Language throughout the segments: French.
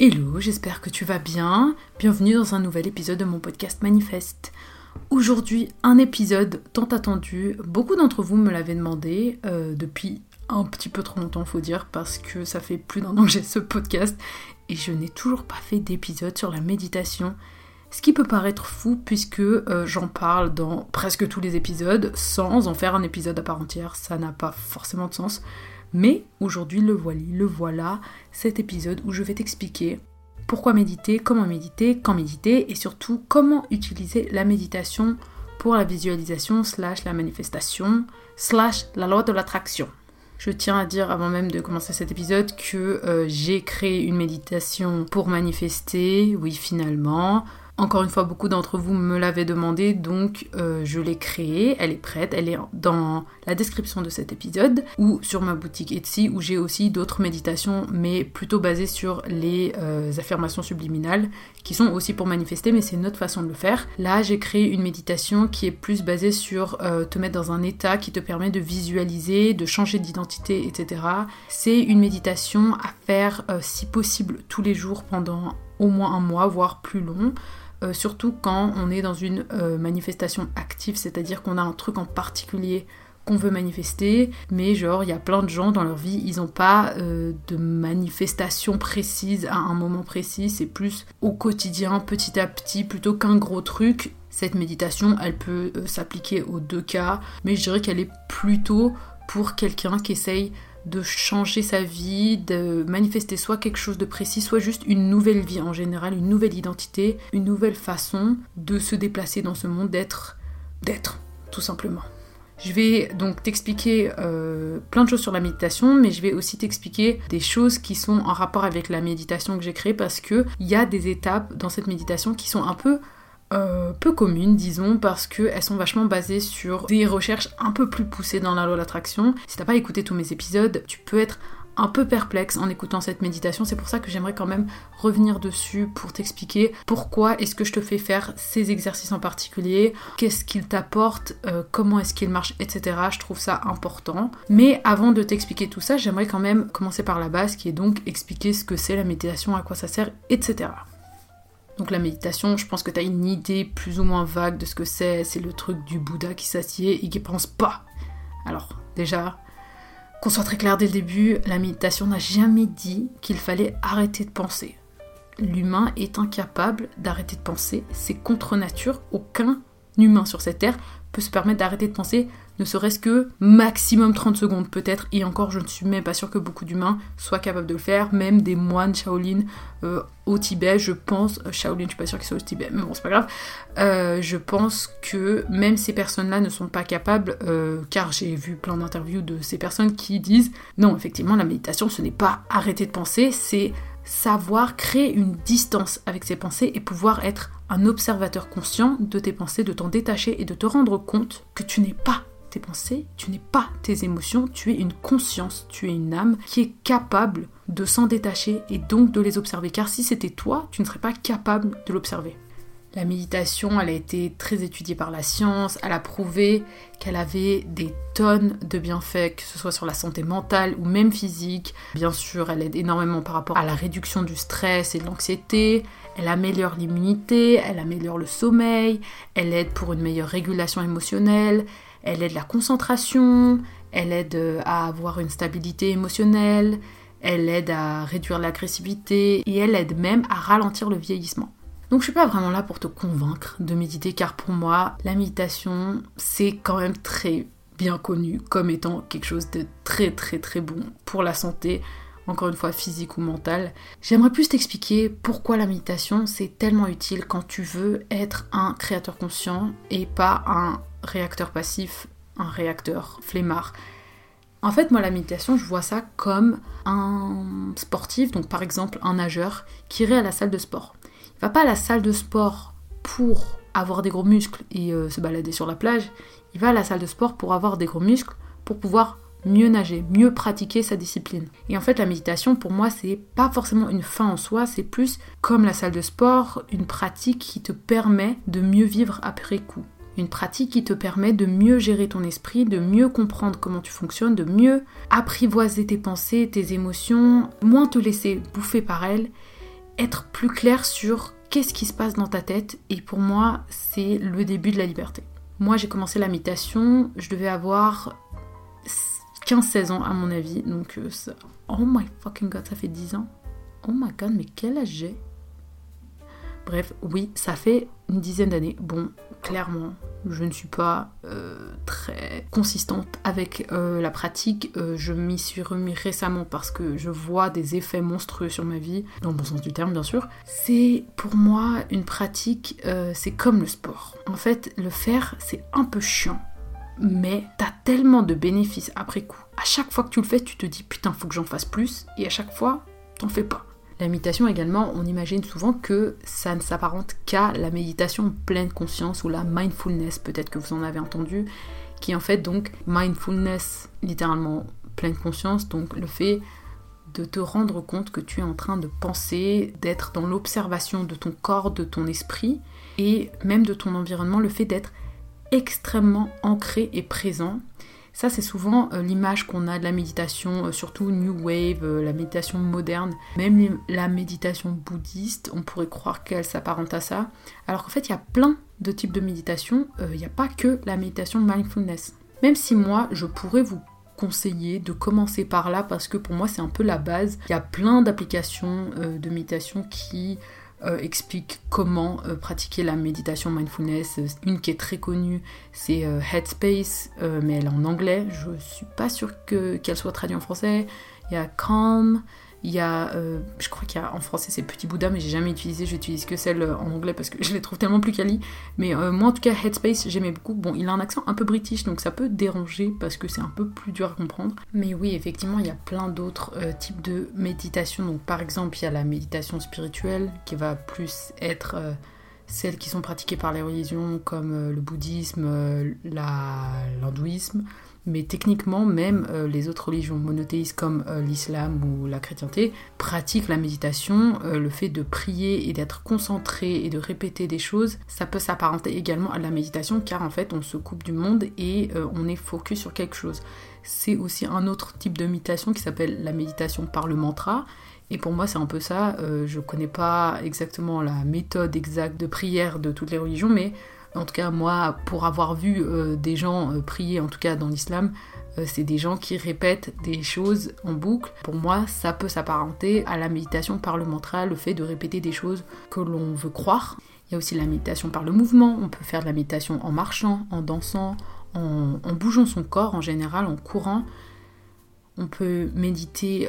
Hello, j'espère que tu vas bien. Bienvenue dans un nouvel épisode de mon podcast Manifeste. Aujourd'hui, un épisode tant attendu. Beaucoup d'entre vous me l'avaient demandé euh, depuis un petit peu trop longtemps, faut dire, parce que ça fait plus d'un an que j'ai ce podcast et je n'ai toujours pas fait d'épisode sur la méditation. Ce qui peut paraître fou puisque euh, j'en parle dans presque tous les épisodes sans en faire un épisode à part entière, ça n'a pas forcément de sens. Mais aujourd'hui, le voilà, le voilà, cet épisode où je vais t'expliquer pourquoi méditer, comment méditer, quand méditer et surtout comment utiliser la méditation pour la visualisation slash la manifestation slash la loi de l'attraction. Je tiens à dire avant même de commencer cet épisode que euh, j'ai créé une méditation pour manifester, oui finalement, encore une fois, beaucoup d'entre vous me l'avaient demandé, donc euh, je l'ai créée, elle est prête, elle est dans la description de cet épisode, ou sur ma boutique Etsy, où j'ai aussi d'autres méditations, mais plutôt basées sur les euh, affirmations subliminales, qui sont aussi pour manifester, mais c'est une autre façon de le faire. Là, j'ai créé une méditation qui est plus basée sur euh, te mettre dans un état qui te permet de visualiser, de changer d'identité, etc. C'est une méditation à faire, si possible, tous les jours pendant au moins un mois, voire plus long. Euh, surtout quand on est dans une euh, manifestation active, c'est-à-dire qu'on a un truc en particulier qu'on veut manifester, mais genre il y a plein de gens dans leur vie, ils n'ont pas euh, de manifestation précise à un moment précis, c'est plus au quotidien, petit à petit, plutôt qu'un gros truc. Cette méditation, elle peut s'appliquer aux deux cas, mais je dirais qu'elle est plutôt pour quelqu'un qui essaye de changer sa vie, de manifester soit quelque chose de précis, soit juste une nouvelle vie en général, une nouvelle identité, une nouvelle façon de se déplacer dans ce monde, d'être, d'être, tout simplement. Je vais donc t'expliquer euh, plein de choses sur la méditation, mais je vais aussi t'expliquer des choses qui sont en rapport avec la méditation que j'ai créée parce que il y a des étapes dans cette méditation qui sont un peu euh, peu communes, disons, parce qu'elles sont vachement basées sur des recherches un peu plus poussées dans la loi d'attraction. Si t'as pas écouté tous mes épisodes, tu peux être un peu perplexe en écoutant cette méditation. C'est pour ça que j'aimerais quand même revenir dessus pour t'expliquer pourquoi est-ce que je te fais faire ces exercices en particulier, qu'est-ce qu'ils t'apportent, euh, comment est-ce qu'ils marchent, etc. Je trouve ça important. Mais avant de t'expliquer tout ça, j'aimerais quand même commencer par la base qui est donc expliquer ce que c'est la méditation, à quoi ça sert, etc. Donc la méditation, je pense que tu as une idée plus ou moins vague de ce que c'est. C'est le truc du Bouddha qui s'assied et qui pense pas. Alors déjà, qu'on soit très clair dès le début, la méditation n'a jamais dit qu'il fallait arrêter de penser. L'humain est incapable d'arrêter de penser, c'est contre nature, aucun humain sur cette terre peut se permettre d'arrêter de penser, ne serait-ce que maximum 30 secondes peut-être, et encore je ne suis même pas sûre que beaucoup d'humains soient capables de le faire, même des moines Shaolin euh, au Tibet, je pense, euh, Shaolin je suis pas sûre qu'ils soient au Tibet, mais bon c'est pas grave, euh, je pense que même ces personnes-là ne sont pas capables, car j'ai vu plein d'interviews de ces personnes qui disent, non effectivement la méditation ce n'est pas arrêter de penser, c'est savoir créer une distance avec ses pensées et pouvoir être un observateur conscient de tes pensées, de t'en détacher et de te rendre compte que tu n'es pas tes pensées, tu n'es pas tes émotions, tu es une conscience, tu es une âme qui est capable de s'en détacher et donc de les observer. Car si c'était toi, tu ne serais pas capable de l'observer. La méditation, elle a été très étudiée par la science, elle a prouvé qu'elle avait des tonnes de bienfaits, que ce soit sur la santé mentale ou même physique. Bien sûr, elle aide énormément par rapport à la réduction du stress et de l'anxiété, elle améliore l'immunité, elle améliore le sommeil, elle aide pour une meilleure régulation émotionnelle, elle aide la concentration, elle aide à avoir une stabilité émotionnelle, elle aide à réduire l'agressivité et elle aide même à ralentir le vieillissement. Donc je suis pas vraiment là pour te convaincre de méditer car pour moi la méditation c'est quand même très bien connu comme étant quelque chose de très très très bon pour la santé, encore une fois physique ou mentale. J'aimerais plus t'expliquer pourquoi la méditation c'est tellement utile quand tu veux être un créateur conscient et pas un réacteur passif, un réacteur flemmard. En fait, moi, la méditation, je vois ça comme un sportif, donc par exemple un nageur, qui irait à la salle de sport va pas à la salle de sport pour avoir des gros muscles et euh, se balader sur la plage. Il va à la salle de sport pour avoir des gros muscles, pour pouvoir mieux nager, mieux pratiquer sa discipline. Et en fait, la méditation, pour moi, c'est pas forcément une fin en soi, c'est plus comme la salle de sport, une pratique qui te permet de mieux vivre après coup. Une pratique qui te permet de mieux gérer ton esprit, de mieux comprendre comment tu fonctionnes, de mieux apprivoiser tes pensées, tes émotions, moins te laisser bouffer par elles être plus clair sur qu'est-ce qui se passe dans ta tête et pour moi c'est le début de la liberté. Moi j'ai commencé la méditation, je devais avoir 15-16 ans à mon avis, donc euh, oh my fucking god ça fait 10 ans. Oh my god mais quel âge j'ai? Bref, oui, ça fait une dizaine d'années. Bon, clairement, je ne suis pas euh, très consistante avec euh, la pratique. Euh, je m'y suis remis récemment parce que je vois des effets monstrueux sur ma vie, dans le bon sens du terme bien sûr. C'est pour moi une pratique, c'est comme le sport. En fait, le faire, c'est un peu chiant. Mais t'as tellement de bénéfices après coup. À chaque fois que tu le fais, tu te dis putain, faut que j'en fasse plus. Et à chaque fois, t'en fais pas. La méditation également, on imagine souvent que ça ne s'apparente qu'à la méditation pleine conscience ou la mindfulness, peut-être que vous en avez entendu, qui en fait donc mindfulness, littéralement pleine conscience, donc le fait de te rendre compte que tu es en train de penser, d'être dans l'observation de ton corps, de ton esprit et même de ton environnement, le fait d'être extrêmement ancré et présent ça, c'est souvent euh, l'image qu'on a de la méditation, euh, surtout New Wave, euh, la méditation moderne. Même la méditation bouddhiste, on pourrait croire qu'elle s'apparente à ça. Alors qu'en fait, il y a plein de types de méditation. Il n'y a pas que la méditation mindfulness. Même si moi, je pourrais vous conseiller de commencer par là parce que pour moi c'est un peu la base. Il y a plein d'applications de méditation qui euh, explique comment euh, pratiquer la méditation mindfulness. Une qui est très connue, c'est euh, Headspace, mais elle est en anglais. Je suis pas sûre qu'elle soit traduite en français. Il y a Calm, il y a, euh, je crois qu'il y a en français c'est Petit Bouddha, mais j'ai jamais utilisé, j'utilise que celle euh, en anglais parce que je les trouve tellement plus quali. Mais euh, moi en tout cas, Headspace, j'aimais beaucoup. Bon, il a un accent un peu british, donc ça peut déranger parce que c'est un peu plus dur à comprendre. Mais oui, effectivement, il y a plein d'autres types de méditation. Donc par exemple, il y a la méditation spirituelle qui va plus être celles qui sont pratiquées par les religions comme le bouddhisme, l'hindouisme mais techniquement même euh, les autres religions monothéistes comme euh, l'islam ou la chrétienté pratiquent la méditation, euh, le fait de prier et d'être concentré et de répéter des choses, ça peut s'apparenter également à la méditation car en fait on se coupe du monde et on est focus sur quelque chose. C'est aussi un autre type de méditation qui s'appelle la méditation par le mantra. Et pour moi, c'est un peu ça. je connais pas exactement la méthode exacte de prière de toutes les religions, mais en tout cas, moi, pour avoir vu euh, des gens euh, prier, en tout cas dans l'islam, euh, c'est des gens qui répètent des choses en boucle. Pour moi, ça peut s'apparenter à la méditation par le mantra, le fait de répéter des choses que l'on veut croire. Il y a aussi la méditation par le mouvement. On peut faire de la méditation en marchant, en dansant, en, bougeant son corps en général, en courant. On peut méditer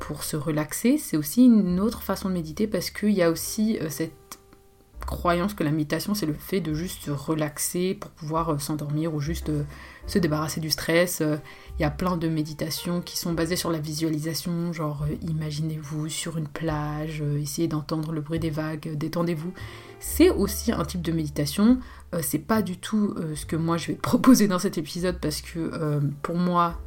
pour se relaxer. C'est aussi une autre façon de méditer parce qu'il y a aussi cette croyance que la méditation c'est le fait de juste se relaxer pour pouvoir euh, s'endormir ou juste euh, se débarrasser du stress. Euh, il y a plein de méditations qui sont basées sur la visualisation, genre imaginez-vous sur une plage, essayez d'entendre le bruit des vagues, détendez-vous. C'est aussi un type de méditation. c'est pas du tout ce que moi je vais proposer dans cet épisode parce que pour moi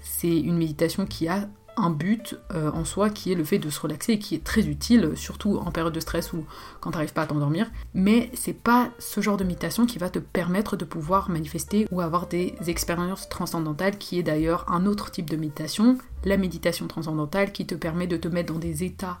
c'est une méditation qui a un but euh, en soi qui est le fait de se relaxer et qui est très utile, surtout en période de stress ou quand tu n'arrives pas à t'endormir. Mais c'est pas ce genre de méditation qui va te permettre de pouvoir manifester ou avoir des expériences transcendantales, qui est d'ailleurs un autre type de méditation, la méditation transcendantale, qui te permet de te mettre dans des états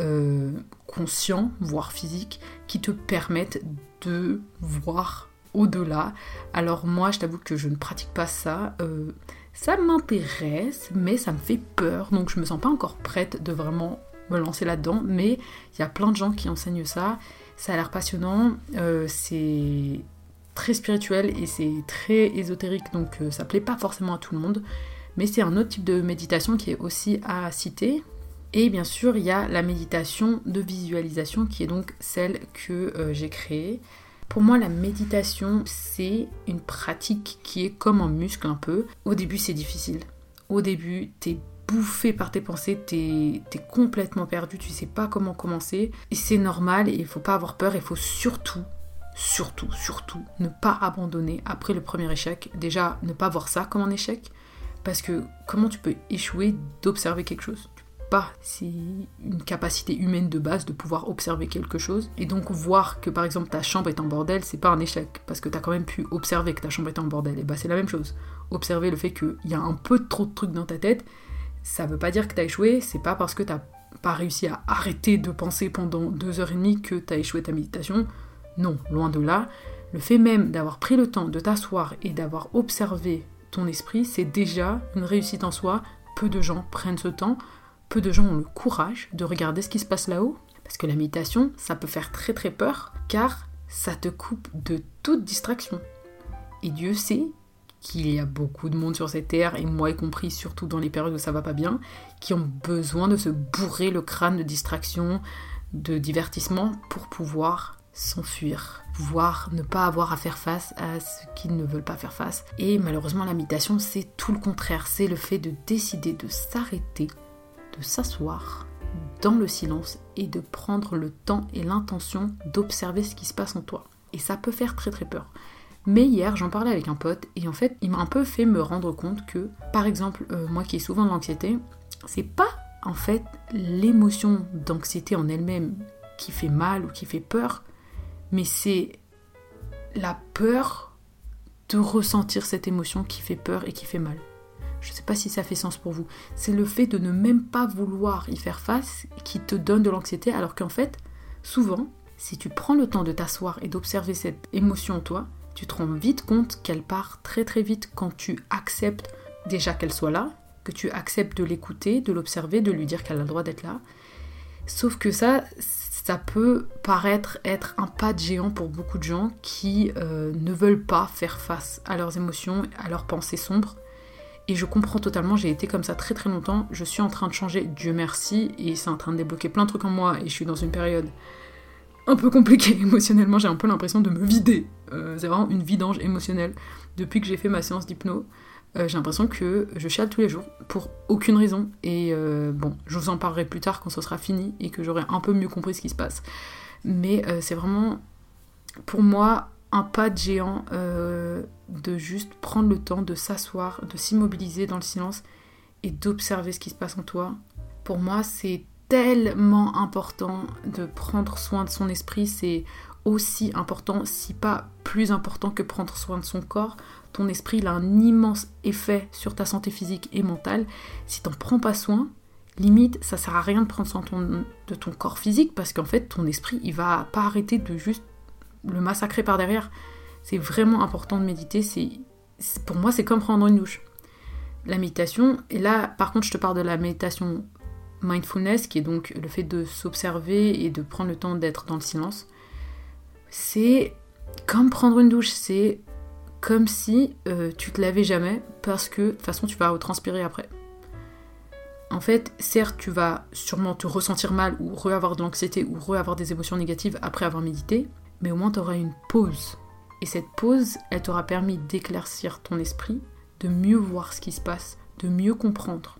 euh, conscients, voire physiques, qui te permettent de voir au-delà. Alors moi, je t'avoue que je ne pratique pas ça. Euh, ça m'intéresse, mais ça me fait peur, donc je me sens pas encore prête de vraiment me lancer là-dedans. Mais il y a plein de gens qui enseignent ça. Ça a l'air passionnant. Euh, c'est très spirituel et c'est très ésotérique, donc euh, ça plaît pas forcément à tout le monde. Mais c'est un autre type de méditation qui est aussi à citer. Et bien sûr, il y a la méditation de visualisation qui est donc celle que euh, j'ai créée. Pour moi, la méditation, c'est une pratique qui est comme un muscle un peu. Au début, c'est difficile. Au début, t'es bouffé par tes pensées, t'es es complètement perdu, tu sais pas comment commencer. Et c'est normal il faut pas avoir peur, il faut surtout, surtout, surtout ne pas abandonner après le premier échec. Déjà, ne pas voir ça comme un échec. Parce que comment tu peux échouer d'observer quelque chose? Pas, c'est une capacité humaine de base de pouvoir observer quelque chose. Et donc voir que par exemple ta chambre est en bordel, c'est pas un échec, parce que t'as quand même pu observer que ta chambre est en bordel. Et bah c'est la même chose. Observer le fait qu'il y a un peu trop de trucs dans ta tête, ça veut pas dire que t'as échoué, c'est pas parce que t'as pas réussi à arrêter de penser pendant deux heures et demie que tu as échoué ta méditation. Non, loin de là. Le fait même d'avoir pris le temps de t'asseoir et d'avoir observé ton esprit, c'est déjà une réussite en soi. Peu de gens prennent ce temps, peu de gens ont le courage de regarder ce qui se passe là-haut. Parce que la méditation, ça peut faire très très peur, car ça te coupe de toute distraction. Et Dieu sait qu'il y a beaucoup de monde sur cette terre, et moi y compris, surtout dans les périodes où ça va pas bien, qui ont besoin de se bourrer le crâne de distraction, de divertissement pour pouvoir s'enfuir, pouvoir ne pas avoir à faire face à ce qu'ils ne veulent pas faire face. Et malheureusement, la méditation, c'est tout le contraire, c'est le fait de décider de s'arrêter, de s'asseoir dans le silence et de prendre le temps et l'intention d'observer ce qui se passe en toi. Et ça peut faire très très peur. Mais hier, j'en parlais avec un pote et en fait, il m'a un peu fait me rendre compte que, par exemple, euh, moi qui ai souvent de l'anxiété, c'est pas en fait l'émotion d'anxiété en elle-même qui fait mal ou qui fait peur, mais c'est la peur de ressentir cette émotion qui fait peur et qui fait mal. Je ne sais pas si ça fait sens pour vous. C'est le fait de ne même pas vouloir y faire face qui te donne de l'anxiété, alors qu'en fait, souvent, si tu prends le temps de t'asseoir et d'observer cette émotion en toi, tu te rends vite compte qu'elle part très très vite quand tu acceptes déjà qu'elle soit là, que tu acceptes de l'écouter, de l'observer, de lui dire qu'elle a le droit d'être là. Sauf que ça, ça peut paraître être un pas de géant pour beaucoup de gens qui euh, ne veulent pas faire face à leurs émotions, à leurs pensées sombres. Et je comprends totalement, j'ai été comme ça très très longtemps. Je suis en train de changer, Dieu merci, et c'est en train de débloquer plein de trucs en moi, et je suis dans une période un peu compliqué émotionnellement, j'ai un peu l'impression de me vider. Euh, c'est vraiment une vidange émotionnelle. Depuis que j'ai fait ma séance d'hypno, euh, j'ai l'impression que je chiale tous les jours pour aucune raison. Et euh, bon, je vous en parlerai plus tard quand ce sera fini et que j'aurai un peu mieux compris ce qui se passe. Mais c'est vraiment, pour moi, un pas de géant de juste prendre le temps de s'asseoir, de s'immobiliser dans le silence et d'observer ce qui se passe en toi. Pour moi, c'est tellement important de prendre soin de son esprit, c'est aussi important, si pas plus important que prendre soin de son corps. Ton esprit il a un immense effet sur ta santé physique et mentale. Si t'en prends pas soin, limite, ça sert à rien de prendre soin de ton, de ton corps physique parce qu'en fait, ton esprit, il va pas arrêter de juste le massacrer par derrière. C'est vraiment important de méditer. C'est, pour moi, c'est comme prendre une douche. La méditation, et là, par contre, je te parle de la méditation mindfulness, qui est donc le fait de s'observer et de prendre le temps d'être dans le silence, c'est comme prendre une douche, c'est comme si euh, tu te lavais jamais parce que de toute façon tu vas transpirer après. En fait, certes, tu vas sûrement te ressentir mal ou re-avoir de l'anxiété ou re-avoir des émotions négatives après avoir médité, mais au moins tu auras une pause. Et cette pause, elle t'aura permis d'éclaircir ton esprit, de mieux voir ce qui se passe, de mieux comprendre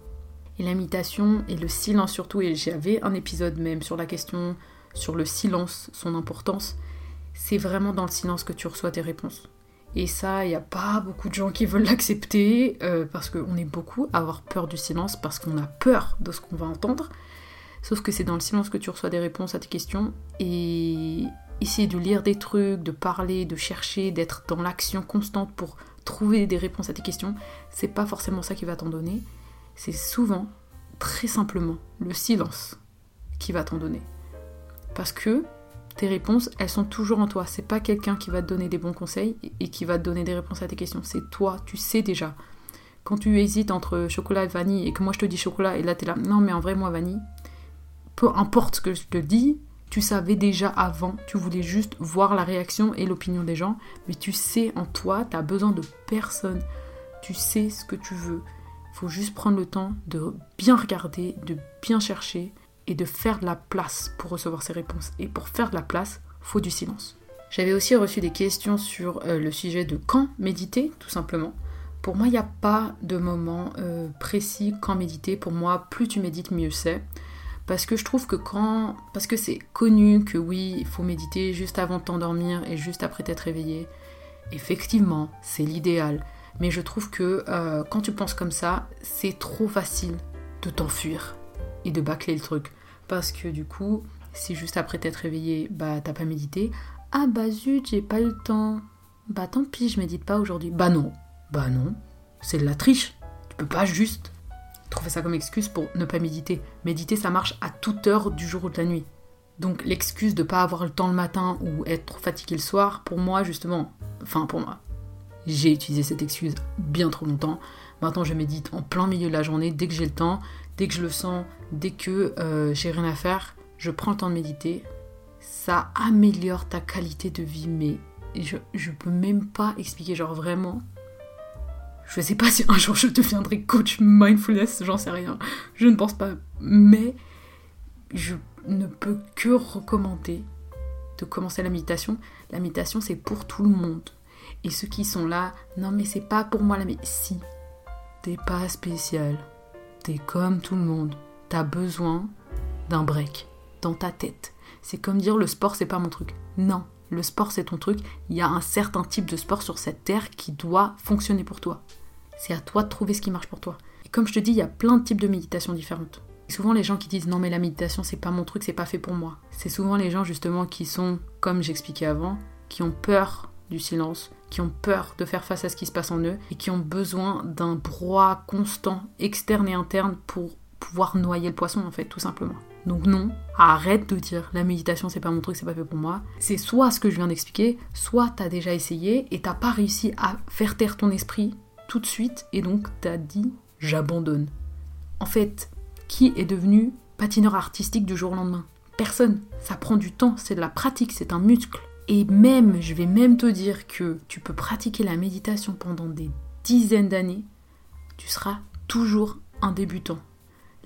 et l'imitation et le silence surtout, et j'avais un épisode même sur la question, sur le silence, son importance, c'est vraiment dans le silence que tu reçois tes réponses. Et ça, il n'y a pas beaucoup de gens qui veulent l'accepter, euh, parce qu'on est beaucoup à avoir peur du silence, parce qu'on a peur de ce qu'on va entendre. Sauf que c'est dans le silence que tu reçois des réponses à tes questions, et essayer de lire des trucs, de parler, de chercher, d'être dans l'action constante pour trouver des réponses à tes questions, c'est pas forcément ça qui va t'en donner c'est souvent, très simplement, le silence qui va t'en donner. Parce que tes réponses, elles sont toujours en toi. C'est pas quelqu'un qui va te donner des bons conseils et qui va te donner des réponses à tes questions. C'est toi, tu sais déjà. Quand tu hésites entre chocolat et vanille et que moi je te dis chocolat et là t'es là, non mais en vrai moi vanille, peu importe ce que je te dis, tu savais déjà avant, tu voulais juste voir la réaction et l'opinion des gens, mais tu sais en toi, tu as besoin de personne. Tu sais ce que tu veux faut juste prendre le temps de bien regarder, de bien chercher et de faire de la place pour recevoir ces réponses. Et pour faire de la place, faut du silence. J'avais aussi reçu des questions sur euh, le sujet de quand méditer, tout simplement. Pour moi, il n'y a pas de moment euh, précis quand méditer. Pour moi, plus tu médites, mieux c'est. Parce que je trouve que quand. Parce que c'est connu que oui, il faut méditer juste avant de t'endormir et juste après t'être réveillé. Effectivement, c'est l'idéal. Mais je trouve que euh, quand tu penses comme ça, c'est trop facile de t'enfuir et de bâcler le truc. Parce que du coup, si juste après t'être réveillé, bah t'as pas médité, ah bah zut, j'ai pas eu le temps. Bah tant pis, je médite pas aujourd'hui. Bah non, bah non, c'est de la triche. Tu peux pas juste trouver ça comme excuse pour ne pas méditer. Méditer, ça marche à toute heure du jour ou de la nuit. Donc l'excuse de pas avoir le temps le matin ou être trop fatigué le soir, pour moi justement, enfin pour moi, j'ai utilisé cette excuse bien trop longtemps. Maintenant je médite en plein milieu de la journée, dès que j'ai le temps, dès que je le sens, dès que euh, j'ai rien à faire, je prends le temps de méditer. Ça améliore ta qualité de vie, mais je, je peux même pas expliquer, genre vraiment. Je sais pas si un jour je deviendrai coach mindfulness, j'en sais rien. Je ne pense pas. Mais je ne peux que recommander de commencer la méditation. La méditation, c'est pour tout le monde. Et ceux qui sont là, non mais c'est pas pour moi la méditation. Si, t'es pas spécial. T'es comme tout le monde. T'as besoin d'un break dans ta tête. C'est comme dire le sport, c'est pas mon truc. Non, le sport, c'est ton truc. Il y a un certain type de sport sur cette terre qui doit fonctionner pour toi. C'est à toi de trouver ce qui marche pour toi. Et comme je te dis, il y a plein de types de méditation différentes. Souvent les gens qui disent non mais la méditation c'est pas mon truc, c'est pas fait pour moi. C'est souvent les gens justement qui sont, comme j'expliquais avant, qui ont peur du silence, qui ont peur de faire face à ce qui se passe en eux et qui ont besoin d'un brouhaha constant, externe et interne pour pouvoir noyer le poisson en fait, tout simplement. Donc non, arrête de dire la méditation c'est pas mon truc, c'est pas fait pour moi. C'est soit ce que je viens d'expliquer, soit t'as déjà essayé et t'as pas réussi à faire taire ton esprit tout de suite et donc t'as dit j'abandonne. En fait, qui est devenu patineur artistique du jour au lendemain? Personne. Ça prend du temps, c'est de la pratique, c'est un muscle. Et même, je vais même te dire que tu peux pratiquer la méditation pendant des dizaines d'années, tu seras toujours un débutant.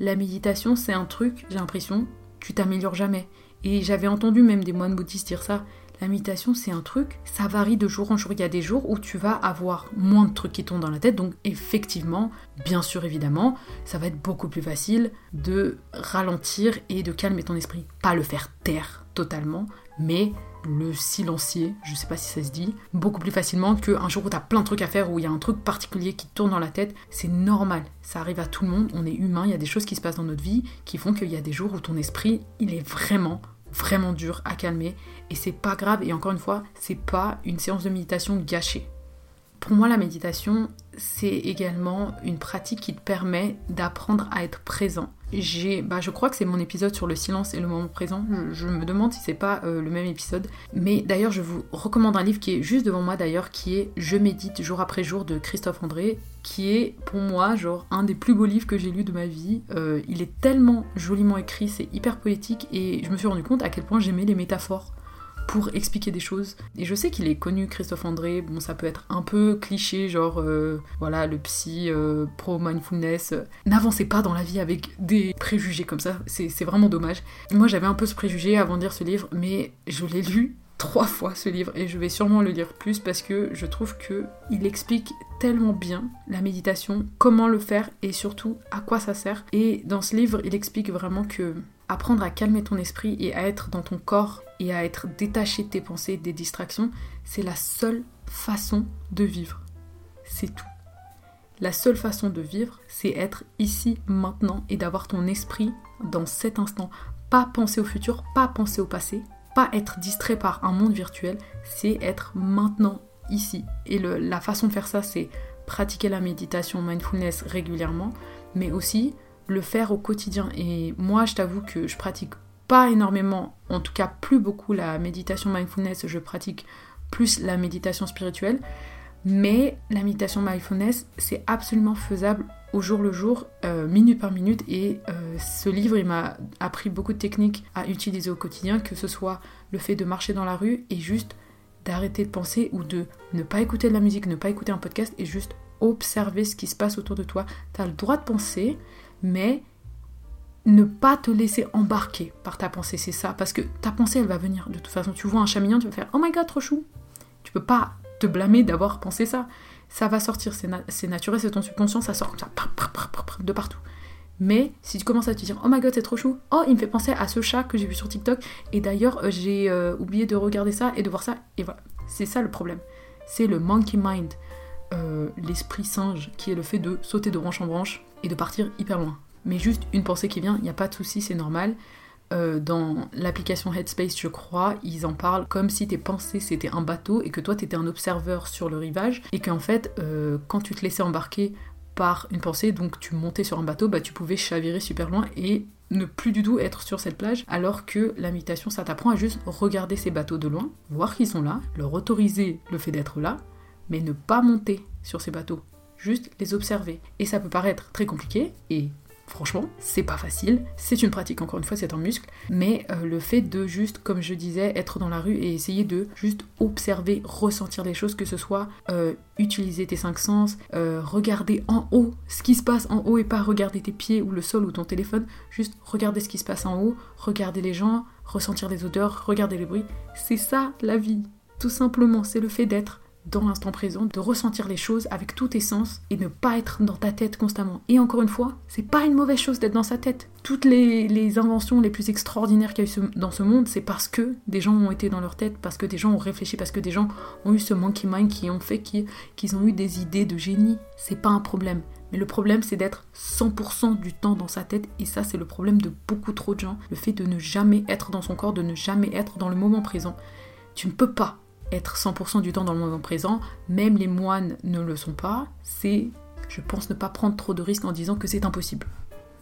La méditation, c'est un truc, j'ai l'impression, tu t'améliores jamais. Et j'avais entendu même des moines bouddhistes dire ça. La méditation, c'est un truc, ça varie de jour en jour. Il y a des jours où tu vas avoir moins de trucs qui tombent dans la tête, donc effectivement, bien sûr, évidemment, ça va être beaucoup plus facile de ralentir et de calmer ton esprit. Pas le faire taire totalement, mais le silencier, je sais pas si ça se dit, beaucoup plus facilement qu'un jour où t'as plein de trucs à faire, où il y a un truc particulier qui tourne dans la tête. C'est normal, ça arrive à tout le monde, on est humain, il y a des choses qui se passent dans notre vie qui font qu'il y a des jours où ton esprit, il est vraiment vraiment dur à calmer et c'est pas grave et encore une fois c'est pas une séance de méditation gâchée. Pour moi la méditation c'est également une pratique qui te permet d'apprendre à être présent. Bah, je crois que c'est mon épisode sur le silence et le moment présent. Je, me demande si c'est pas euh, le même épisode. Mais d'ailleurs, je vous recommande un livre qui est juste devant moi d'ailleurs, qui est Je médite jour après jour de Christophe André, qui est pour moi genre un des plus beaux livres que j'ai lu de ma vie. Euh, il est tellement joliment écrit, c'est hyper poétique et je me suis rendu compte à quel point j'aimais les métaphores pour expliquer des choses. Et je sais qu'il est connu, Christophe André, bon ça peut être un peu cliché, genre euh, voilà, le psy euh, pro-mindfulness. N'avancez pas dans la vie avec des préjugés comme ça, c'est vraiment dommage. Moi j'avais un peu ce préjugé avant de lire ce livre, mais je l'ai lu trois fois ce livre et je vais sûrement le lire plus parce que je trouve que il explique tellement bien la méditation, comment le faire et surtout à quoi ça sert. Et dans ce livre, il explique vraiment que apprendre à calmer ton esprit et à être dans ton corps et à être détaché de tes pensées, des distractions, c'est la seule façon de vivre. C'est tout. La seule façon de vivre, c'est être ici, maintenant et d'avoir ton esprit dans cet instant. Pas penser au futur, pas penser au passé, pas être distrait par un monde virtuel, c'est être maintenant ici. Et la façon de faire ça, c'est pratiquer la méditation mindfulness régulièrement, mais aussi le faire au quotidien. Et moi, je t'avoue que je pratique pas énormément, en tout cas plus beaucoup la méditation mindfulness, je pratique plus la méditation spirituelle. Mais la méditation mindfulness, c'est absolument faisable au jour le jour, euh, minute par minute. Et euh, ce livre, il m'a appris beaucoup de techniques à utiliser au quotidien, que ce soit le fait de marcher dans la rue et juste d'arrêter de penser ou de ne pas écouter de la musique, ne pas écouter un podcast et juste observer ce qui se passe autour de toi. Tu as le droit de penser, mais ne pas te laisser embarquer par ta pensée, c'est ça. Parce que ta pensée, elle va venir. De toute façon, tu vois un chat mignon, tu vas faire Oh my god, trop chou. Tu peux pas te blâmer d'avoir pensé ça. Ça va sortir, c'est naturel, c'est ton subconscient, ça sort comme ça, de partout. Mais si tu commences à te dire Oh my god, c'est trop chou. Oh, il me fait penser à ce chat que j'ai vu sur TikTok. Et d'ailleurs, euh, j'ai euh, oublié de regarder ça et de voir ça. Et voilà. C'est ça le problème. C'est le monkey mind. Euh, l'esprit singe qui est le fait de sauter de branche en branche et de partir hyper loin. Mais juste une pensée qui vient, il n'y a pas de souci, c'est normal. Euh, dans l'application Headspace, je crois, ils en parlent comme si tes pensées c'était un bateau et que toi t'étais un observeur sur le rivage et qu'en fait, euh, quand tu te laissais embarquer par une pensée, donc tu montais sur un bateau, bah tu pouvais chavirer super loin et ne plus du tout être sur cette plage, alors que la méditation, ça t'apprend à juste regarder ces bateaux de loin, voir qu'ils sont là, leur autoriser le fait d'être là, mais ne pas monter sur ces bateaux, juste les observer. Et ça peut paraître très compliqué, et Franchement, c'est pas facile, c'est une pratique, encore une fois, c'est un muscle, mais euh, le fait de juste, comme je disais, être dans la rue et essayer de juste observer, ressentir des choses, que ce soit euh, utiliser tes cinq sens, euh, regarder en haut ce qui se passe en haut et pas regarder tes pieds ou le sol ou ton téléphone, juste regarder ce qui se passe en haut, regarder les gens, ressentir des odeurs, regarder les bruits, c'est ça la vie. Tout simplement, c'est le fait d'être dans l'instant présent, de ressentir les choses avec tout tes sens et ne pas être dans ta tête constamment. Et encore une fois, c'est pas une mauvaise chose d'être dans sa tête. Toutes les, inventions les plus extraordinaires qu'il y a eu dans ce monde, c'est parce que des gens ont été dans leur tête, parce que des gens ont réfléchi, parce que des gens ont eu ce monkey mind qui ont fait qu'ils ont eu des idées de génie. C'est pas un problème. Mais le problème, c'est d'être 100% du temps dans sa tête. Et ça, c'est le problème de beaucoup trop de gens. Le fait de ne jamais être dans son corps, de ne jamais être dans le moment présent. Tu ne peux pas être 100% du temps dans le moment présent, même les moines ne le sont pas, c'est, je pense, ne pas prendre trop de risques en disant que c'est impossible.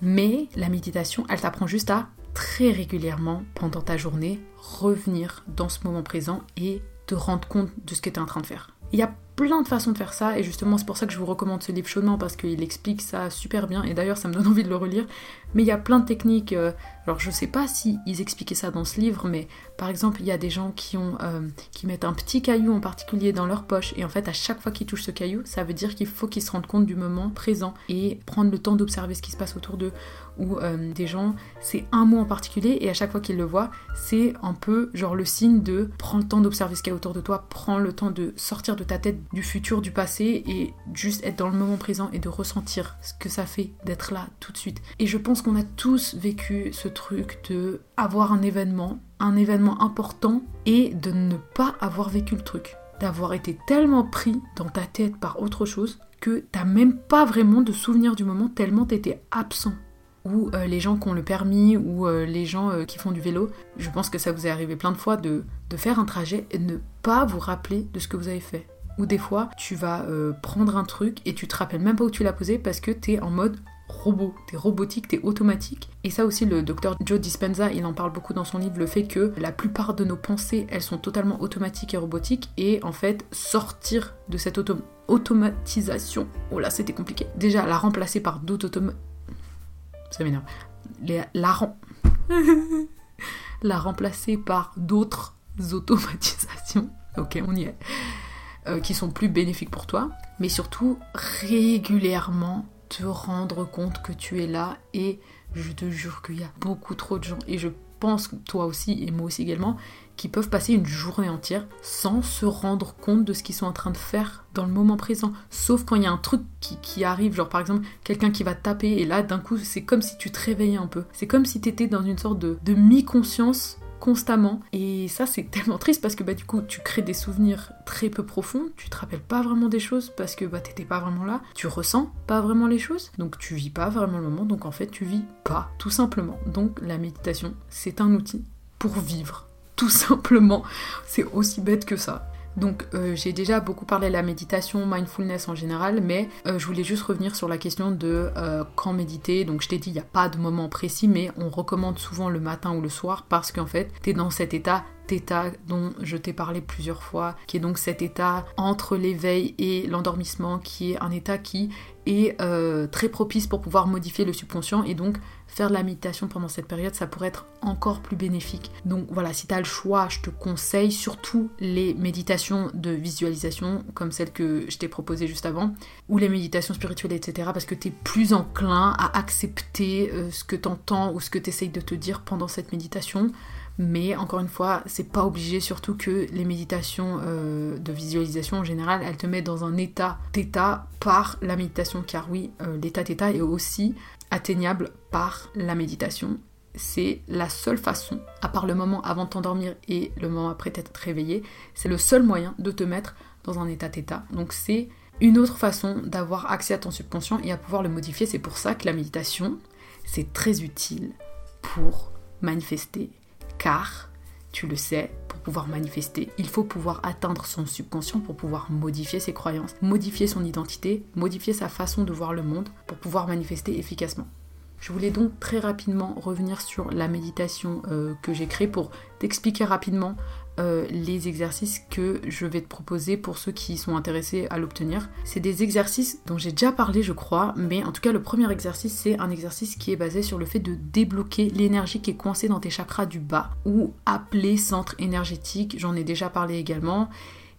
Mais la méditation, elle t'apprend juste à très régulièrement, pendant ta journée, revenir dans ce moment présent et te rendre compte de ce que tu es en train de faire. Plein de façons de faire ça et justement c'est pour ça que je vous recommande ce livre chaudement parce qu'il explique ça super bien et d'ailleurs ça me donne envie de le relire. Mais il y a plein de techniques euh, alors je sais pas si ils expliquaient ça dans ce livre mais par exemple il y a des gens qui ont euh, qui mettent un petit caillou en particulier dans leur poche et en fait à chaque fois qu'ils touchent ce caillou ça veut dire qu'il faut qu'ils se rendent compte du moment présent et prendre le temps d'observer ce qui se passe autour d'eux. Ou euh, des gens c'est un mot en particulier et à chaque fois qu'ils le voient c'est un peu genre le signe de prends le temps d'observer ce qu'il y a autour de toi prends le temps de sortir de ta tête du futur, du passé et juste être dans le moment présent et de ressentir ce que ça fait d'être là tout de suite. Et je pense qu'on a tous vécu ce truc de avoir un événement, un événement important et de ne pas avoir vécu le truc. D'avoir été tellement pris dans ta tête par autre chose que t'as même pas vraiment de souvenir du moment tellement t'étais absent ou euh, les gens qui ont le permis, ou euh, les gens euh, qui font du vélo, je pense que ça vous est arrivé plein de fois de, de faire un trajet et ne pas vous rappeler de ce que vous avez fait. Ou des fois, tu vas euh, prendre un truc et tu te rappelles même pas où tu l'as posé parce que tu es en mode robot, t'es robotique, t'es automatique. Et ça aussi, le docteur Joe Dispenza, il en parle beaucoup dans son livre, le fait que la plupart de nos pensées, elles sont totalement automatiques et robotiques, et en fait, sortir de cette automatisation, oh là, c'était compliqué. Déjà, la remplacer par d'autres automa... Ça m'énerve. La, la remplacer par d'autres automatisations. Ok, on y est. Euh, qui sont plus bénéfiques pour toi, mais surtout régulièrement te rendre compte que tu es là et je te jure qu'il y a beaucoup trop de gens et je pense toi aussi et moi aussi également qui peuvent passer une journée entière sans se rendre compte de ce qu'ils sont en train de faire dans le moment présent. Sauf quand il y a un truc qui, arrive, genre par exemple quelqu'un qui va taper et là d'un coup c'est comme si tu te réveillais un peu. C'est comme si tu étais dans une sorte de, de mi-conscience constamment. Et ça, c'est tellement triste parce que bah, du coup, tu crées des souvenirs très peu profonds, tu te rappelles pas vraiment des choses parce que bah, t'étais pas vraiment là, tu ressens pas vraiment les choses, donc tu vis pas vraiment le moment, donc en fait, tu vis pas, tout simplement. Donc la méditation, c'est un outil pour vivre, tout simplement. C'est aussi bête que ça. Donc euh, j'ai déjà beaucoup parlé de la méditation, mindfulness en général, mais euh, je voulais juste revenir sur la question de euh, quand méditer. Donc je t'ai dit, il n'y a pas de moment précis, mais on recommande souvent le matin ou le soir parce qu'en fait, tu es dans cet état état dont je t'ai parlé plusieurs fois, qui est donc cet état entre l'éveil et l'endormissement, qui est un état qui est très propice pour pouvoir modifier le subconscient et donc faire de la méditation pendant cette période, ça pourrait être encore plus bénéfique. Donc voilà, si tu as le choix, je te conseille surtout les méditations de visualisation, comme celle que je t'ai proposée juste avant, ou les méditations spirituelles, etc. Parce que tu es plus enclin à accepter euh, ce que tu entends ou ce que tu essayes de te dire pendant cette méditation. Mais encore une fois, c'est pas obligé, surtout que les méditations euh, de visualisation en général, elles te mettent dans un état d'état par la méditation, car oui, euh, l'état d'état est aussi atteignable par la méditation. C'est la seule façon, à part le moment avant de t'endormir et le moment après t'être réveillé, c'est le seul moyen de te mettre dans un état d'état. Donc c'est une autre façon d'avoir accès à ton subconscient et à pouvoir le modifier. C'est pour ça que la méditation, c'est très utile pour manifester. Car tu le sais, pour pouvoir manifester, il faut pouvoir atteindre son subconscient pour pouvoir modifier ses croyances, modifier son identité, modifier sa façon de voir le monde pour pouvoir manifester efficacement. Je voulais donc très rapidement revenir sur la méditation euh, que j'ai créée pour t'expliquer rapidement euh, les exercices que je vais te proposer pour ceux qui sont intéressés à l'obtenir. C'est des exercices dont j'ai déjà parlé je crois, mais en tout cas le premier exercice c'est un exercice qui est basé sur le fait de débloquer l'énergie qui est coincée dans tes chakras du bas ou appelé centre énergétique, j'en ai déjà parlé également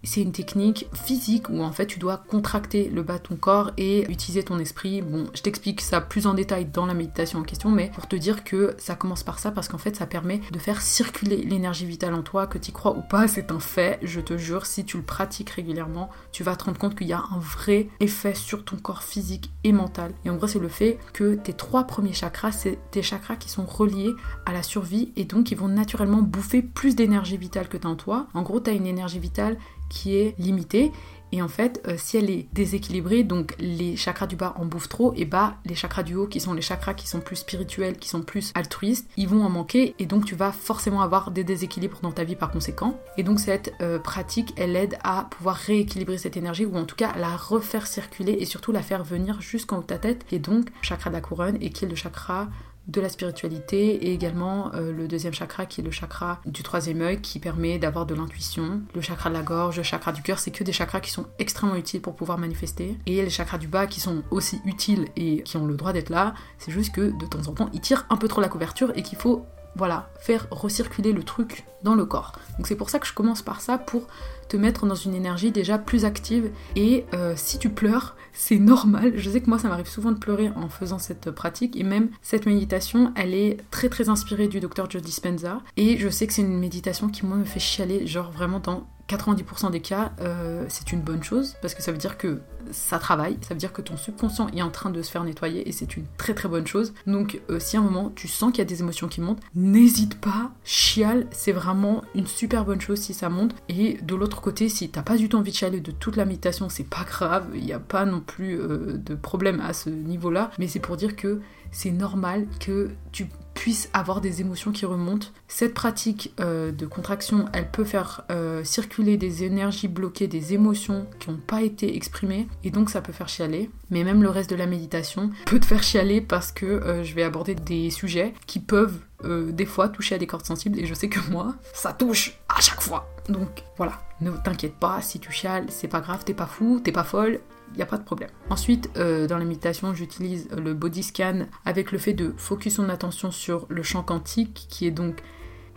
c'est une technique physique où en fait tu dois contracter le bas de ton corps et utiliser ton esprit. Bon, je t'explique ça plus en détail dans la méditation en question, mais pour te dire que ça commence par ça parce qu'en fait ça permet de faire circuler l'énergie vitale en toi, que tu crois ou pas, c'est un fait, je te jure, si tu le pratiques régulièrement, tu vas te rendre compte qu'il y a un vrai effet sur ton corps physique et mental. Et en gros, c'est le fait que tes trois premiers chakras, c'est tes chakras qui sont reliés à la survie et donc ils vont naturellement bouffer plus d'énergie vitale que tu en toi. En gros, tu as une énergie vitale qui est limitée. Et en fait, euh, si elle est déséquilibrée, donc les chakras du bas en bouffent trop, et bah les chakras du haut, qui sont les chakras qui sont plus spirituels, qui sont plus altruistes, ils vont en manquer, et donc tu vas forcément avoir des déséquilibres dans ta vie par conséquent. Et donc cette euh, pratique, elle aide à pouvoir rééquilibrer cette énergie, ou en tout cas la refaire circuler, et surtout la faire venir jusqu'en haut de ta tête, qui est donc chakra de la couronne, et qui est le chakra de la spiritualité et également euh, le deuxième chakra qui est le chakra du troisième œil qui permet d'avoir de l'intuition, le chakra de la gorge, le chakra du cœur, c'est que des chakras qui sont extrêmement utiles pour pouvoir manifester. Et les chakras du bas qui sont aussi utiles et qui ont le droit d'être là, c'est juste que de temps en temps ils tirent un peu trop la couverture et qu'il faut voilà, faire recirculer le truc dans le corps. Donc c'est pour ça que je commence par ça, pour te mettre dans une énergie déjà plus active. Et euh, si tu pleures, c'est normal. Je sais que moi, ça m'arrive souvent de pleurer en faisant cette pratique. Et même cette méditation, elle est très très inspirée du docteur Joe Dispenza. Et je sais que c'est une méditation qui, moi, me fait chialer, genre vraiment dans 90% des cas, euh, c'est une bonne chose parce que ça veut dire que ça travaille, ça veut dire que ton subconscient est en train de se faire nettoyer et c'est une très très bonne chose. Donc euh, si à un moment tu sens qu'il y a des émotions qui montent, n'hésite pas, chiale, c'est vraiment une super bonne chose si ça monte. Et de l'autre côté, si t'as pas du tout envie de chialer de toute la méditation, c'est pas grave, il n'y a pas non plus euh, de problème à ce niveau-là, mais c'est pour dire que c'est normal que tu puisses avoir des émotions qui remontent. Cette pratique euh, de contraction, elle peut faire euh, circuler des énergies bloquées, des émotions qui n'ont pas été exprimées, et donc ça peut faire chialer. Mais même le reste de la méditation peut te faire chialer parce que euh, je vais aborder des sujets qui peuvent des fois toucher à des cordes sensibles, et je sais que moi, ça touche à chaque fois. Donc voilà, ne t'inquiète pas, si tu chiales, c'est pas grave, t'es pas fou, t'es pas folle, il n'y a pas de problème. Ensuite, euh, dans la méditation, j'utilise le body scan avec le fait de focus son attention sur le champ quantique, qui est donc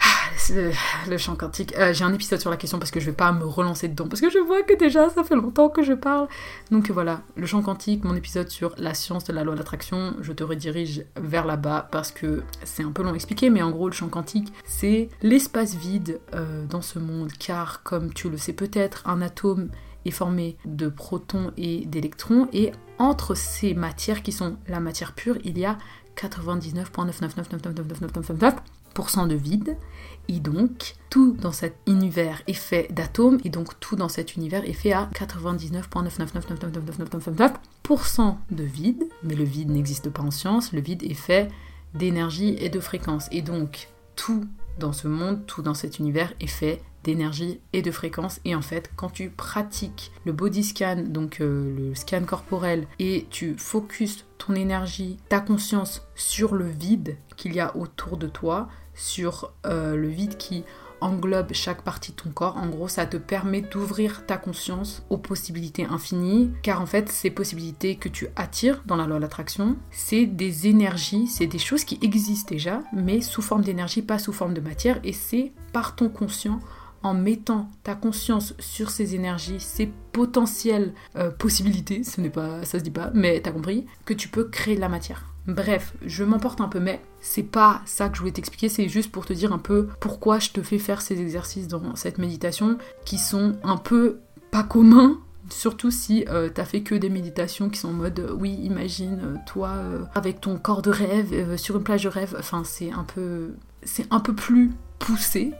ah, le champ quantique. Euh, j'ai un épisode sur la question parce que je vais pas me relancer dedans parce que je vois que déjà ça fait longtemps que je parle. Donc voilà, le champ quantique, mon épisode sur la science de la loi d'attraction, je te redirige vers là-bas parce que c'est un peu long à expliquer, mais en gros le champ quantique c'est l'espace vide euh, dans ce monde car comme tu le sais peut-être, un atome est formé de protons et d'électrons et entre ces matières qui sont la matière pure, il y a 99,9999999% de vide et donc tout dans cet univers est fait d'atomes et donc tout dans cet univers est fait à 99,9999999% de vide, mais le vide n'existe pas en science, le vide est fait d'énergie et de fréquence et donc tout dans ce monde, tout dans cet univers est fait d'énergie et de fréquence. Et en fait, quand tu pratiques le body scan, donc euh, le scan corporel, et tu focuses ton énergie, ta conscience sur le vide qu'il y a autour de toi, sur euh, le vide qui englobe chaque partie de ton corps. En gros, ça te permet d'ouvrir ta conscience aux possibilités infinies, car en fait, ces possibilités que tu attires dans la loi de l'attraction, c'est des énergies, c'est des choses qui existent déjà, mais sous forme d'énergie, pas sous forme de matière, et c'est par ton conscient en mettant ta conscience sur ces énergies, ces potentielles euh, possibilités, ce n'est pas, ça se dit pas, mais t'as compris, que tu peux créer de la matière. Bref, je m'emporte un peu, mais c'est pas ça que je voulais t'expliquer, c'est juste pour te dire un peu pourquoi je te fais faire ces exercices dans cette méditation qui sont un peu pas communs. Surtout si euh, t'as fait que des méditations qui sont en mode euh, oui, imagine toi avec ton corps de rêve sur une plage de rêve. Enfin, c'est un peu, c'est un peu plus poussé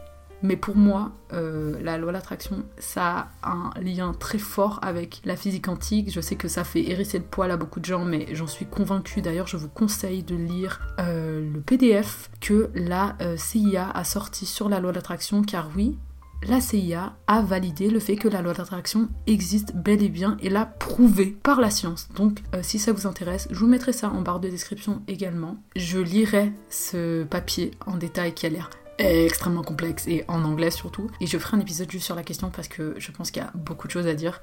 Mais pour moi, euh, la loi d'attraction, ça a un lien très fort avec la physique quantique. Je sais que ça fait hérisser le poil à beaucoup de gens, mais j'en suis convaincue. D'ailleurs, je vous conseille de lire euh, le PDF que la euh, CIA a sorti sur la loi d'attraction, car oui, la CIA a validé le fait que la loi d'attraction existe bel et bien et l'a prouvé par la science. Donc si ça vous intéresse, je vous mettrai ça en barre de description également. Je lirai ce papier en détail qui a l'air extrêmement complexe et en anglais surtout. Et je ferai un épisode juste sur la question parce que je pense qu'il y a beaucoup de choses à dire.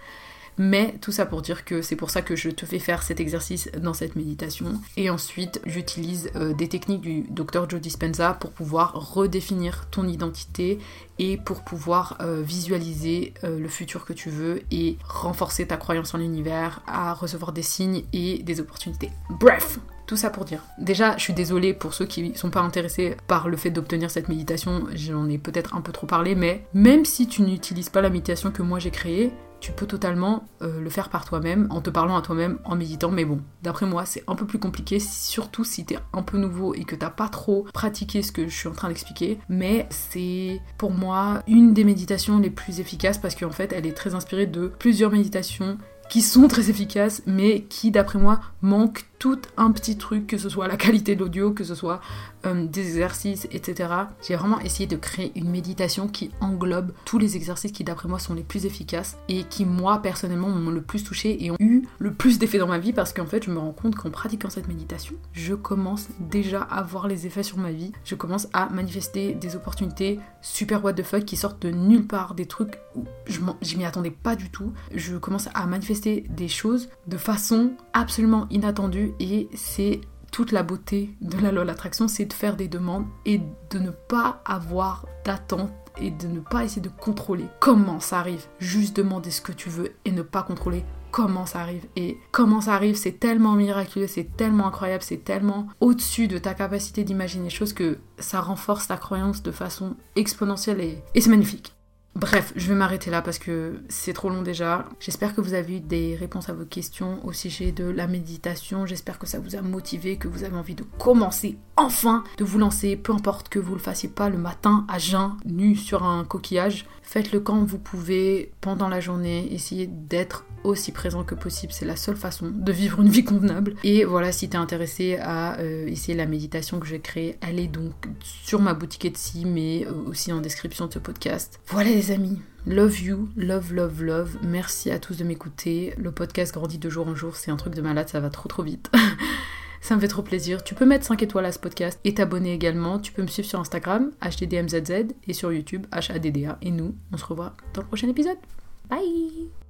Mais tout ça pour dire que c'est pour ça que je te fais faire cet exercice dans cette méditation. Et ensuite, j'utilise euh, des techniques du docteur Joe Dispenza pour pouvoir redéfinir ton identité et pour pouvoir euh, visualiser euh, le futur que tu veux et renforcer ta croyance en l'univers, à recevoir des signes et des opportunités. Bref, tout ça pour dire. Déjà, je suis désolée pour ceux qui sont pas intéressés par le fait d'obtenir cette méditation, j'en ai peut-être un peu trop parlé, mais même si tu n'utilises pas la méditation que moi j'ai créée, tu peux totalement euh, le faire par toi-même, en te parlant à toi-même, en méditant. Mais bon, d'après moi, c'est un peu plus compliqué, surtout si t'es un peu nouveau et que t'as pas trop pratiqué ce que je suis en train d'expliquer. Mais c'est pour moi une des méditations les plus efficaces parce qu'en fait, elle est très inspirée de plusieurs méditations qui sont très efficaces, mais qui, d'après moi, manquent tout un petit truc, que ce soit la qualité de l'audio, que ce soit euh, des exercices, etc. J'ai vraiment essayé de créer une méditation qui englobe tous les exercices qui, d'après moi, sont les plus efficaces et qui, moi, personnellement, m'ont le plus touché et ont eu le plus d'effets dans ma vie parce qu'en fait, je me rends compte qu'en pratiquant cette méditation, je commence déjà à voir les effets sur ma vie. Je commence à manifester des opportunités super what the fuck qui sortent de nulle part, des trucs où je m'y attendais pas du tout. Je commence à manifester des choses de façon absolument inattendue et c'est toute la beauté de la loi d'attraction, c'est de faire des demandes et de ne pas avoir d'attente et de ne pas essayer de contrôler comment ça arrive. Juste demander ce que tu veux et ne pas contrôler comment ça arrive. Et comment ça arrive, c'est tellement miraculeux, c'est tellement incroyable, c'est tellement au-dessus de ta capacité d'imaginer les choses que ça renforce ta croyance de façon exponentielle et c'est magnifique. Bref, je vais m'arrêter là parce que c'est trop long déjà. J'espère que vous avez eu des réponses à vos questions au sujet de la méditation. J'espère que ça vous a motivé, que vous avez envie de commencer enfin, de vous lancer, peu importe que vous le fassiez pas le matin à jeun, nu sur un coquillage. Faites-le quand vous pouvez, pendant la journée. Essayez d'être aussi présent que possible. C'est la seule façon de vivre une vie convenable. Et voilà, si t'es intéressé à euh, essayer la méditation que j'ai créée, est donc sur ma boutique Etsy, mais euh, aussi en description de ce podcast. Voilà les amis. Love you, love, love, love. Merci à tous de m'écouter. Le podcast grandit de jour en jour. C'est un truc de malade, ça va trop trop vite. Ça me fait trop plaisir. Tu peux mettre 5 étoiles à ce podcast et t'abonner également. Tu peux me suivre sur Instagram, HDDMZZ, et sur YouTube, HADDA. Et nous, on se revoit dans le prochain épisode. Bye